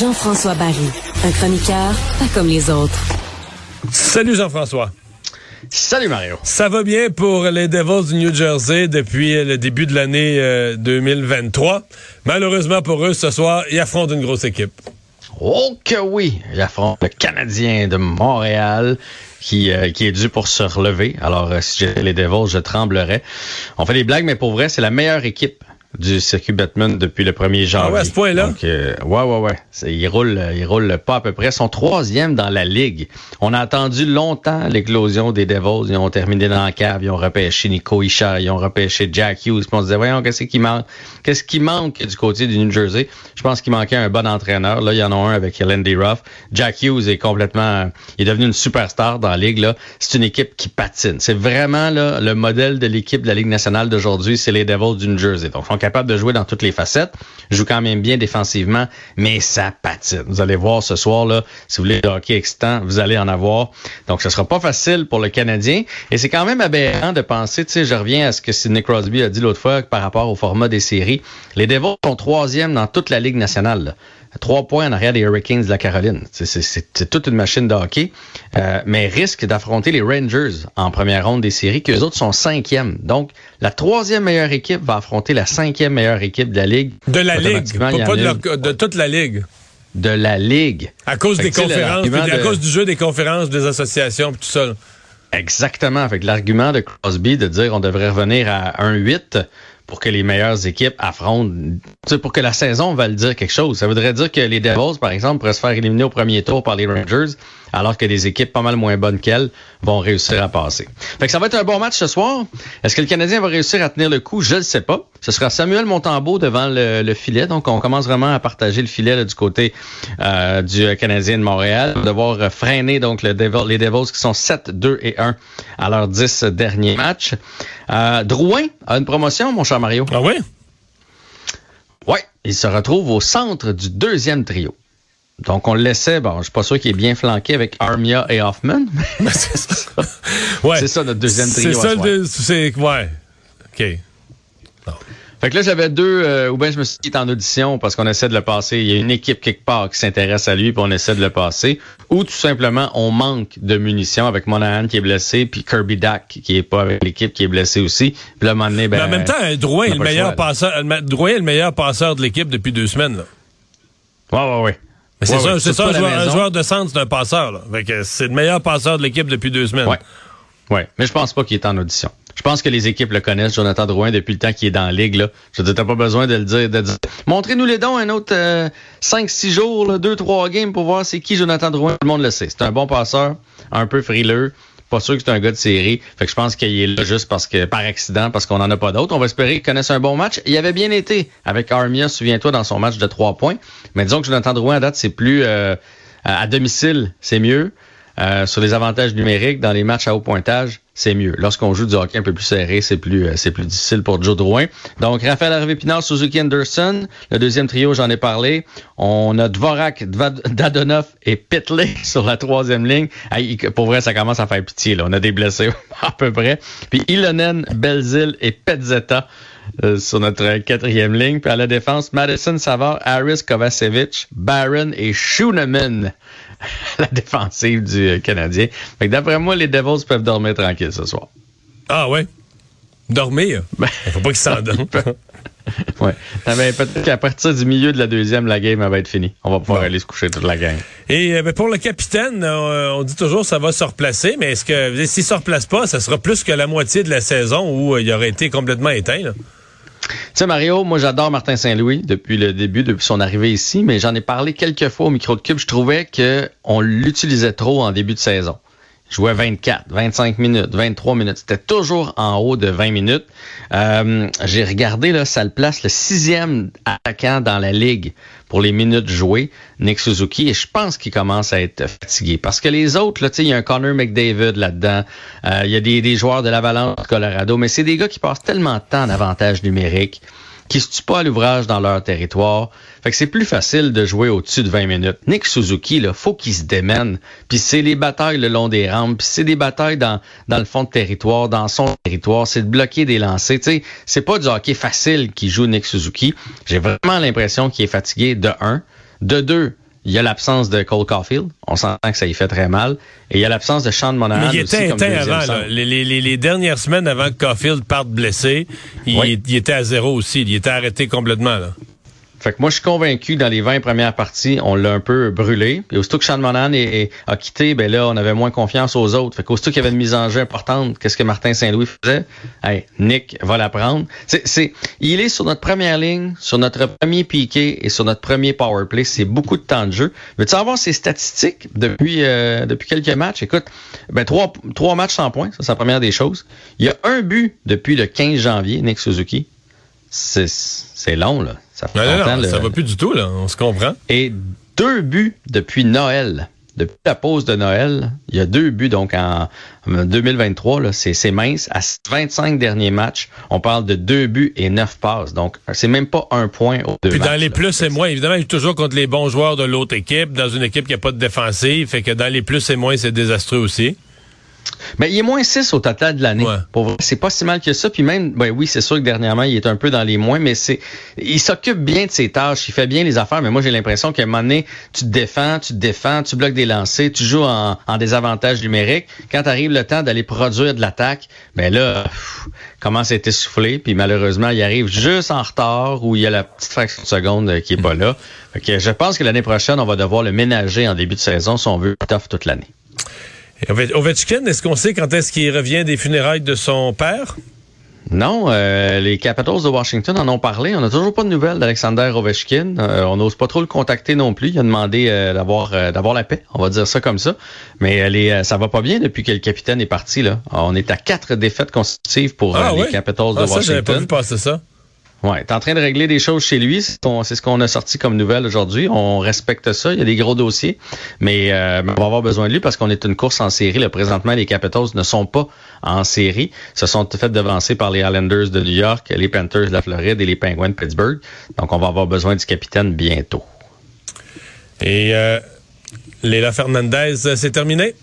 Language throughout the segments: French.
Jean-François Barry, un chroniqueur pas comme les autres. Salut Jean-François. Salut Mario. Ça va bien pour les Devils du New Jersey depuis le début de l'année 2023. Euh, Malheureusement pour eux, ce soir, ils affrontent une grosse équipe. Oh que oui! Ils affrontent le Canadien de Montréal. Qui, euh, qui est dû pour se relever. Alors, euh, si j'étais les Devils, je tremblerais. On fait des blagues, mais pour vrai, c'est la meilleure équipe du circuit Batman depuis le 1er janvier. Ah ouais, à ce point-là? Donc, euh, ouais, ouais, ouais. Il roule, il roule pas à peu près. Son troisième dans la ligue. On a attendu longtemps l'éclosion des Devils. Ils ont terminé dans la cave. Ils ont repêché Nico Isha. Ils ont repêché Jack Hughes. Puis on se disait, voyons, qu'est-ce qui manque? Qu'est-ce qui manque du côté du New Jersey? Je pense qu'il manquait un bon entraîneur. Là, il y en a un avec Landy Ruff. Jack Hughes est complètement, il est devenu une superstar dans la ligue, là. C'est une équipe qui patine. C'est vraiment, là, le modèle de l'équipe de la Ligue nationale d'aujourd'hui. C'est les Devils du New Jersey. Donc, capable de jouer dans toutes les facettes, joue quand même bien défensivement, mais ça patine. Vous allez voir ce soir, là, si vous voulez le hockey excitant, vous allez en avoir. Donc, ce sera pas facile pour le Canadien. Et c'est quand même aberrant de penser, tu sais, je reviens à ce que Sidney Crosby a dit l'autre fois par rapport au format des séries. Les Devils sont troisième dans toute la Ligue nationale trois points en arrière des Hurricanes de la Caroline. C'est toute une machine de hockey, euh, mais risque d'affronter les Rangers en première ronde des séries, que les autres sont cinquième. Donc, la troisième meilleure équipe va affronter la cinquième meilleure équipe de la Ligue. De la Ligue, pas, de, toute la Ligue. De la Ligue. À cause des conférences, à cause du jeu des conférences, des associations, tout ça. Exactement. Avec l'argument de Crosby de dire on devrait revenir à 1-8 pour que les meilleures équipes affrontent, pour que la saison va le dire quelque chose. Ça voudrait dire que les Devils, par exemple, pourraient se faire éliminer au premier tour par les Rangers, alors que des équipes pas mal moins bonnes qu'elles vont réussir à passer. Fait que ça va être un bon match ce soir. Est-ce que le Canadien va réussir à tenir le coup? Je ne sais pas. Ce sera Samuel Montambeau devant le, filet. Donc, on commence vraiment à partager le filet du côté euh, du Canadien de Montréal. On va devoir freiner donc le les Devils qui sont 7, 2 et 1 à leurs 10 derniers matchs. Euh, Drouin a une promotion, mon cher Mario. Ah oui? Oui, il se retrouve au centre du deuxième trio. Donc, on le laissait, bon, je suis pas sûr qu'il est bien flanqué avec Armia et Hoffman. c'est ça. ouais. C'est ça notre deuxième trio. C'est ça, c'est, ouais. OK. Fait que là, j'avais deux, euh, ou bien je me suis dit en audition parce qu'on essaie de le passer. Il y a une équipe quelque part qui s'intéresse à lui, puis on essaie de le passer. Ou tout simplement, on manque de munitions avec Monahan qui est blessé, puis Kirby Dack qui est pas avec l'équipe qui est blessé aussi. Puis là, ben, Mais en même temps, Drouin est le meilleur passeur. Drouin est le meilleur passeur de l'équipe depuis deux semaines. Là. Ouais, ouais, ouais. C'est ça, c'est ça un, joueur, un, joueur, de centre, c'est un passeur. c'est le meilleur passeur de l'équipe depuis deux semaines. Ouais. Ouais. Mais je pense pas qu'il est en audition. Je pense que les équipes le connaissent, Jonathan Drouin, depuis le temps qu'il est dans la ligue. Là. Je veux dire, pas besoin de le dire. De dire. Montrez-nous les dons un autre euh, 5-6 jours, 2-3 games pour voir c'est qui Jonathan Drouin. Tout le monde le sait. C'est un bon passeur, un peu frileux. Pas sûr que c'est un gars de série. Fait que je pense qu'il est là juste parce que par accident, parce qu'on n'en a pas d'autres. On va espérer qu'il connaisse un bon match. Il avait bien été avec Armia, souviens-toi, dans son match de 3 points. Mais disons que Jonathan Drouin, à date, c'est plus euh, à domicile, c'est mieux. Euh, sur les avantages numériques dans les matchs à haut pointage, c'est mieux. Lorsqu'on joue du hockey un peu plus serré, c'est plus euh, c'est plus difficile pour Joe Drouin. Donc Raphaël Harvey-Pinard, Suzuki Anderson, le deuxième trio, j'en ai parlé. On a Dvorak, Dadonov et Pitley sur la troisième ligne. pour vrai, ça commence à faire pitié. Là. On a des blessés à peu près. Puis Ilonen, Belzil et Petzetta euh, sur notre quatrième ligne. Puis à la défense, Madison Savard, Harris Kovacevic, Barron et Schooneman la défensive du euh, Canadien. Fait d'après moi, les Devils peuvent dormir tranquille ce soir. Ah ouais? Dormir? Ben, Il faut pas qu'ils s'endorment. ouais. Peut-être qu'à partir du milieu de la deuxième, la game va être finie. On va pouvoir aller se coucher toute la gang. Et euh, ben, pour le capitaine, euh, on dit toujours ça va se replacer, mais est-ce que s'il se replace pas, ça sera plus que la moitié de la saison où il aurait été complètement éteint? Là? Tu Mario, moi, j'adore Martin Saint-Louis depuis le début, depuis son arrivée ici, mais j'en ai parlé quelques fois au micro de cube. Je trouvais qu'on l'utilisait trop en début de saison. Jouait 24, 25 minutes, 23 minutes. C'était toujours en haut de 20 minutes. Euh, J'ai regardé, là, ça le place le sixième attaquant dans la ligue pour les minutes jouées, Nick Suzuki, et je pense qu'il commence à être fatigué. Parce que les autres, là, il y a un Connor McDavid là-dedans, euh, il y a des, des joueurs de l'Avalanche Colorado, mais c'est des gars qui passent tellement de temps en avantage numérique qui se tuent pas à l'ouvrage dans leur territoire. Fait que c'est plus facile de jouer au-dessus de 20 minutes. Nick Suzuki, là, faut qu'il se démène. Puis c'est les batailles le long des rampes, puis c'est des batailles dans, dans le fond de territoire, dans son territoire, c'est de bloquer des lancers. Tu sais, c'est pas du hockey facile qui joue Nick Suzuki. J'ai vraiment l'impression qu'il est fatigué de un. De deux, il y a l'absence de Cole Caulfield. On sent que ça y fait très mal. Et il y a l'absence de Sean Monahan Mais il était aussi éteint avant. Là. Les, les, les, dernières semaines avant que Caulfield parte blessé, il, oui. il, était à zéro aussi. Il était arrêté complètement. Là. Fait que moi, je suis convaincu dans les 20 premières parties, on l'a un peu brûlé. Et aussitôt que Sean Monahan est, a quitté, ben là, on avait moins confiance aux autres. Fait qu'aussitôt qu'il y avait une mise en jeu importante, qu'est-ce que Martin Saint-Louis faisait? Hey, Nick va la prendre. C'est, c'est, il est sur notre première ligne, sur notre premier piqué et sur notre premier power play. C'est beaucoup de temps de jeu. Veux-tu avoir ses statistiques depuis, euh, depuis quelques matchs? Écoute, ben, trois, trois matchs sans points. Ça, c'est la première des choses. Il y a un but depuis le 15 janvier, Nick Suzuki. C'est, c'est long, là. Ça, fait non, non, non, ça va plus du tout, là. On se comprend. Et deux buts depuis Noël. Depuis la pause de Noël, il y a deux buts donc en 2023, là, c'est, mince. À 25 derniers matchs, on parle de deux buts et neuf passes. Donc, c'est même pas un point aux deux Puis matchs, dans les là. plus et moins, évidemment, il est toujours contre les bons joueurs de l'autre équipe, dans une équipe qui n'a pas de défensive. Fait que dans les plus et moins, c'est désastreux aussi. Mais il est moins 6 au total de l'année. Ouais. C'est pas si mal que ça. Puis même, ben oui, c'est sûr que dernièrement, il est un peu dans les moins, mais c'est, il s'occupe bien de ses tâches, il fait bien les affaires. Mais moi, j'ai l'impression qu'à un moment donné, tu te défends, tu te défends, tu bloques des lancers, tu joues en, en désavantage numérique. Quand arrive le temps d'aller produire de l'attaque, ben là, pff, commence à être essoufflé. Puis malheureusement, il arrive juste en retard ou il y a la petite fraction de seconde euh, qui est pas là. Fait que je pense que l'année prochaine, on va devoir le ménager en début de saison si on veut tough toute l'année. Ovechkin, est-ce qu'on sait quand est-ce qu'il revient des funérailles de son père? Non, euh, les Capitals de Washington en ont parlé. On n'a toujours pas de nouvelles d'Alexander Ovechkin. Euh, on n'ose pas trop le contacter non plus. Il a demandé euh, d'avoir d'avoir la paix. On va dire ça comme ça. Mais les, ça va pas bien depuis que le capitaine est parti. Là, on est à quatre défaites consécutives pour Ah, les oui? Capitals de Ah, ça, j'avais pas vu Washington. passer ça. Ouais, est en train de régler des choses chez lui. C'est ce qu'on a sorti comme nouvelle aujourd'hui. On respecte ça. Il y a des gros dossiers, mais euh, on va avoir besoin de lui parce qu'on est une course en série. Là, présentement, les Capitals ne sont pas en série. Se sont fait devancer par les Islanders de New York, les Panthers de la Floride et les Penguins de Pittsburgh. Donc, on va avoir besoin du capitaine bientôt. Et euh, Léla Fernandez, c'est terminé?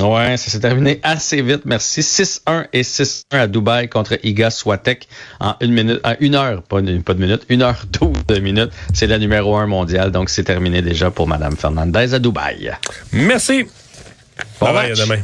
Ouais, ça s'est terminé assez vite, merci. 6-1 et 6-1 à Dubaï contre Iga Swatek en une minute, en une heure, pas, une- pas de minute, une heure douze de minutes. C'est la numéro un mondiale, donc c'est terminé déjà pour Madame Fernandez à Dubaï. Merci. Bon Bye bye, à demain.